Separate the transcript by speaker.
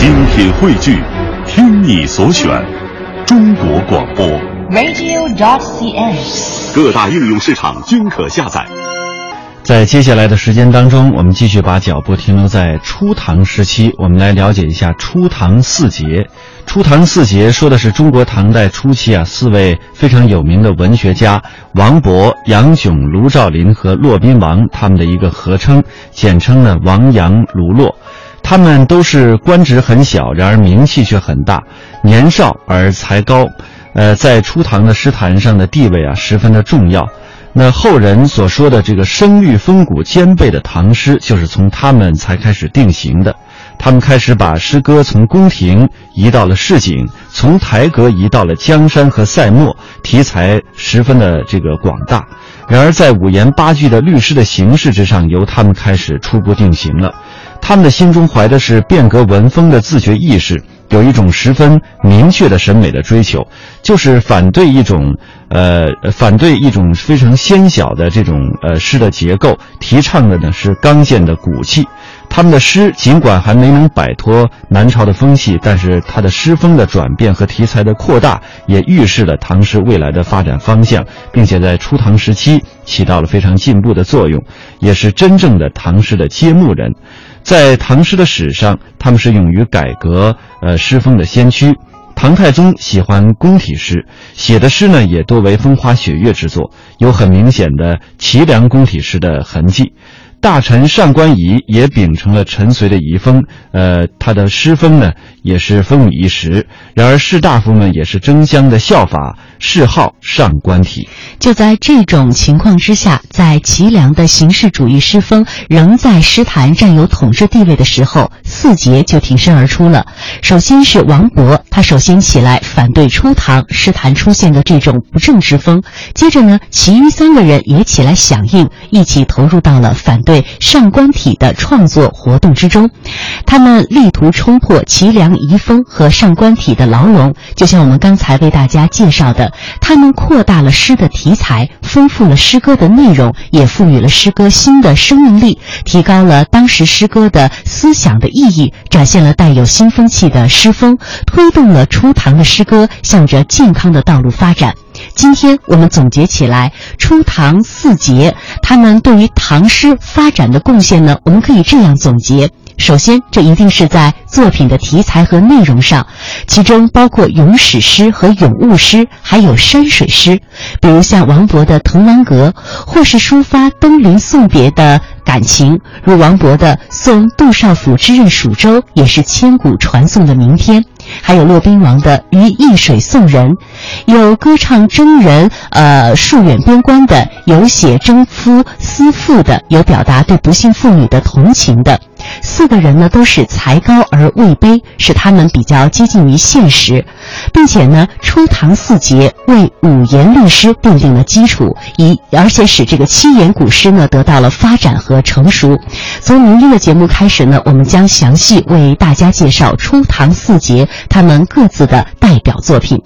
Speaker 1: 精品汇聚，听你所选，中国广播。
Speaker 2: radio.cn。
Speaker 1: 各大应用市场均可下载。
Speaker 3: 在接下来的时间当中，我们继续把脚步停留在初唐时期，我们来了解一下初唐四杰。初唐四杰说的是中国唐代初期啊四位非常有名的文学家王勃、杨炯、卢照邻和骆宾王他们的一个合称，简称呢王杨卢骆。他们都是官职很小，然而名气却很大，年少而才高，呃，在初唐的诗坛上的地位啊十分的重要。那后人所说的这个声律风骨兼备的唐诗，就是从他们才开始定型的。他们开始把诗歌从宫廷移到了市井，从台阁移到了江山和塞漠，题材十分的这个广大。然而，在五言八句的律诗的形式之上，由他们开始初步定型了。他们的心中怀的是变革文风的自觉意识，有一种十分明确的审美的追求，就是反对一种，呃，反对一种非常纤小的这种呃诗的结构，提倡的呢是刚健的骨气。他们的诗尽管还没能摆脱南朝的风气，但是他的诗风的转变和题材的扩大，也预示了唐诗未来的发展方向，并且在初唐时期起到了非常进步的作用，也是真正的唐诗的揭幕人。在唐诗的史上，他们是勇于改革呃诗风的先驱。唐太宗喜欢宫体诗，写的诗呢也多为风花雪月之作，有很明显的齐梁宫体诗的痕迹。大臣上官仪也秉承了陈隋的遗风，呃，他的诗风呢也是风靡一时。然而士大夫们也是争相的效法，谥号上官体。
Speaker 2: 就在这种情况之下，在齐梁的形式主义诗风仍在诗坛占有统治地位的时候，四杰就挺身而出了。首先是王勃，他首先起来反对初唐诗坛出现的这种不正之风，接着呢，其余三个人也起来响应，一起投入到了反对上官体的创作活动之中。他们力图冲破齐梁遗风和上官体的牢笼，就像我们刚才为大家介绍的，他们扩大了诗的题材，丰富了诗歌的内容，也赋予了诗歌新的生命力，提高了当时诗歌的思想的意义，展现了带有新风气的诗风，推动了初唐的诗歌向着健康的道路发展。今天我们总结起来，初唐四杰他们对于唐诗发展的贡献呢，我们可以这样总结。首先，这一定是在作品的题材和内容上，其中包括咏史诗和咏物诗，还有山水诗，比如像王勃的《滕王阁》，或是抒发登临送别的感情，如王勃的《送杜少府之任蜀州》，也是千古传颂的名篇。还有骆宾王的《于易水送人》，有歌唱征人，呃，戍远边关的，有写征夫思妇的，有表达对不幸妇女的同情的。四个人呢都是才高而位卑，使他们比较接近于现实，并且呢，初唐四杰为五言律诗奠定了基础，以而且使这个七言古诗呢得到了发展和成熟。从明天的节目开始呢，我们将详细为大家介绍初唐四杰他们各自的代表作品。